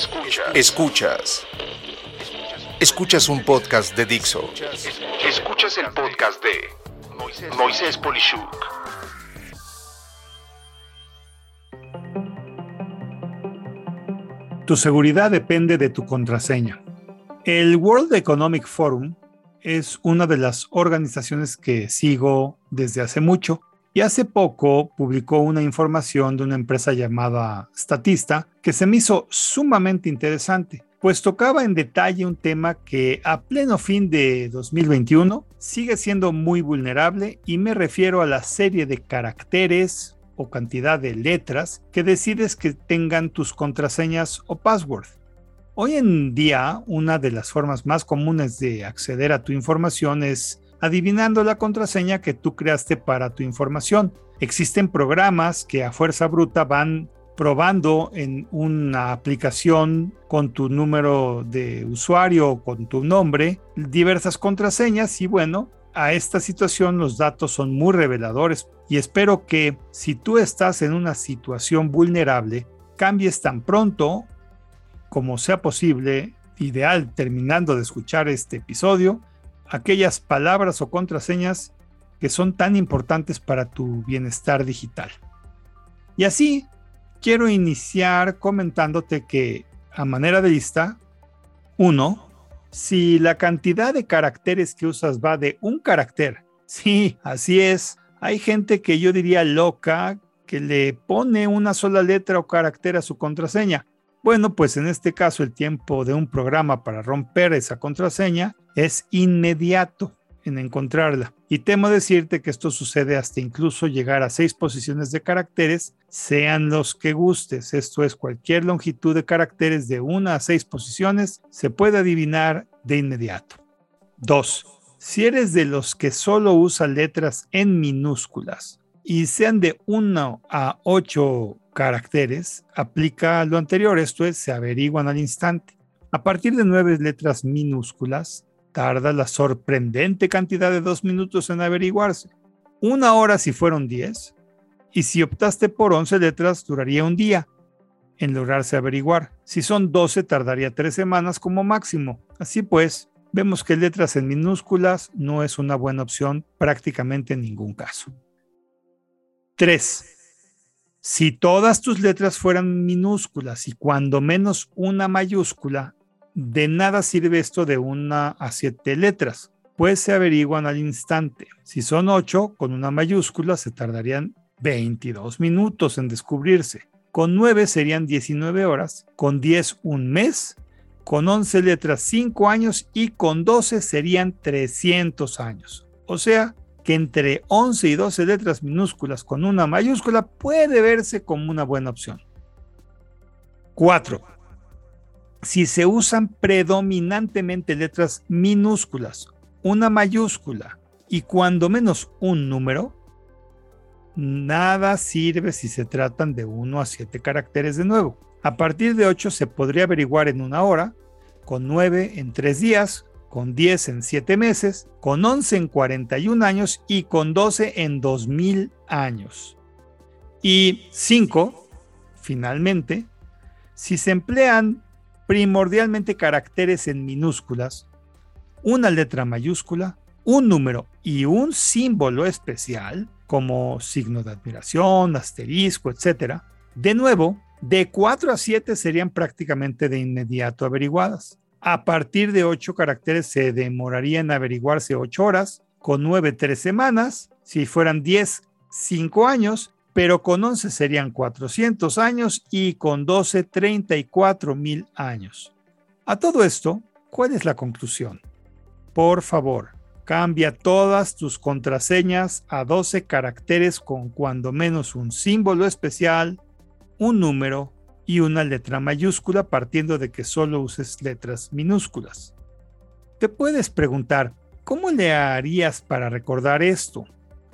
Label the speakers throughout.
Speaker 1: Escuchas. Escuchas. Escuchas un podcast de Dixo. Escuchas el podcast de Moisés Polishuk.
Speaker 2: Tu seguridad depende de tu contraseña. El World Economic Forum es una de las organizaciones que sigo desde hace mucho y hace poco publicó una información de una empresa llamada Statista que se me hizo sumamente interesante, pues tocaba en detalle un tema que a pleno fin de 2021 sigue siendo muy vulnerable y me refiero a la serie de caracteres o cantidad de letras que decides que tengan tus contraseñas o password. Hoy en día, una de las formas más comunes de acceder a tu información es adivinando la contraseña que tú creaste para tu información. Existen programas que a fuerza bruta van probando en una aplicación con tu número de usuario o con tu nombre diversas contraseñas y bueno, a esta situación los datos son muy reveladores y espero que si tú estás en una situación vulnerable, cambies tan pronto como sea posible, ideal terminando de escuchar este episodio, aquellas palabras o contraseñas que son tan importantes para tu bienestar digital. Y así, quiero iniciar comentándote que, a manera de lista, uno, si la cantidad de caracteres que usas va de un carácter, sí, así es, hay gente que yo diría loca que le pone una sola letra o carácter a su contraseña. Bueno, pues en este caso el tiempo de un programa para romper esa contraseña es inmediato en encontrarla. Y temo decirte que esto sucede hasta incluso llegar a seis posiciones de caracteres, sean los que gustes. Esto es cualquier longitud de caracteres de una a seis posiciones, se puede adivinar de inmediato. 2. Si eres de los que solo usa letras en minúsculas y sean de 1 a 8 caracteres, aplica lo anterior, esto es, se averiguan al instante. A partir de nueve letras minúsculas, tarda la sorprendente cantidad de dos minutos en averiguarse. Una hora si fueron diez, y si optaste por once letras, duraría un día en lograrse averiguar. Si son doce, tardaría tres semanas como máximo. Así pues, vemos que letras en minúsculas no es una buena opción prácticamente en ningún caso. 3. Si todas tus letras fueran minúsculas y cuando menos una mayúscula, de nada sirve esto de una a siete letras, pues se averiguan al instante. Si son ocho, con una mayúscula se tardarían 22 minutos en descubrirse. Con nueve serían 19 horas, con 10 un mes, con 11 letras 5 años y con 12 serían 300 años. O sea, que entre 11 y 12 letras minúsculas con una mayúscula puede verse como una buena opción. 4. Si se usan predominantemente letras minúsculas, una mayúscula y cuando menos un número, nada sirve si se tratan de 1 a 7 caracteres de nuevo. A partir de 8 se podría averiguar en una hora, con 9 en 3 días, con 10 en 7 meses, con 11 en 41 años y con 12 en 2000 años. Y 5, finalmente, si se emplean primordialmente caracteres en minúsculas, una letra mayúscula, un número y un símbolo especial, como signo de admiración, asterisco, etc., de nuevo, de 4 a 7 serían prácticamente de inmediato averiguadas. A partir de 8 caracteres se demoraría en averiguarse 8 horas, con 9 3 semanas, si fueran 10 5 años, pero con 11 serían 400 años y con 12 34 mil años. A todo esto, ¿cuál es la conclusión? Por favor, cambia todas tus contraseñas a 12 caracteres con cuando menos un símbolo especial, un número y una letra mayúscula partiendo de que solo uses letras minúsculas. Te puedes preguntar, ¿cómo le harías para recordar esto?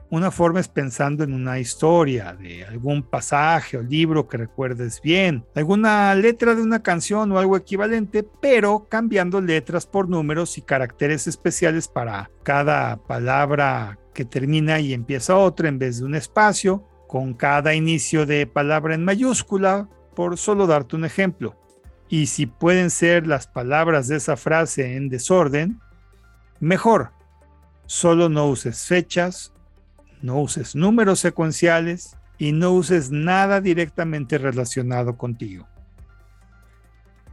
Speaker 2: Una forma es pensando en una historia, de algún pasaje o libro que recuerdes bien, alguna letra de una canción o algo equivalente, pero cambiando letras por números y caracteres especiales para cada palabra que termina y empieza otra en vez de un espacio, con cada inicio de palabra en mayúscula, por solo darte un ejemplo. Y si pueden ser las palabras de esa frase en desorden, mejor. Solo no uses fechas, no uses números secuenciales y no uses nada directamente relacionado contigo.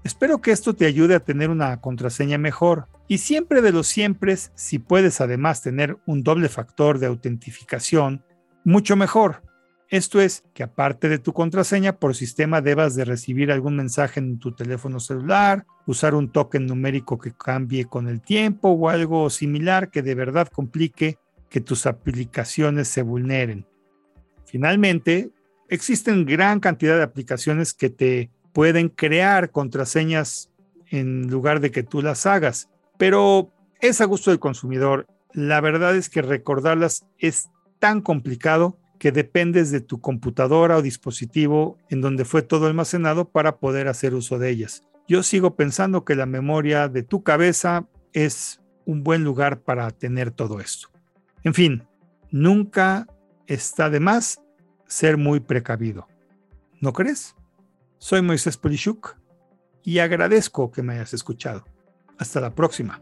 Speaker 2: Espero que esto te ayude a tener una contraseña mejor y siempre de los siempre, si puedes además tener un doble factor de autentificación, mucho mejor. Esto es que aparte de tu contraseña por sistema debas de recibir algún mensaje en tu teléfono celular, usar un token numérico que cambie con el tiempo o algo similar que de verdad complique que tus aplicaciones se vulneren. Finalmente, existen gran cantidad de aplicaciones que te pueden crear contraseñas en lugar de que tú las hagas, pero es a gusto del consumidor. La verdad es que recordarlas es tan complicado que dependes de tu computadora o dispositivo en donde fue todo almacenado para poder hacer uso de ellas. Yo sigo pensando que la memoria de tu cabeza es un buen lugar para tener todo esto. En fin, nunca está de más ser muy precavido. ¿No crees? Soy Moisés Polishuk y agradezco que me hayas escuchado. Hasta la próxima.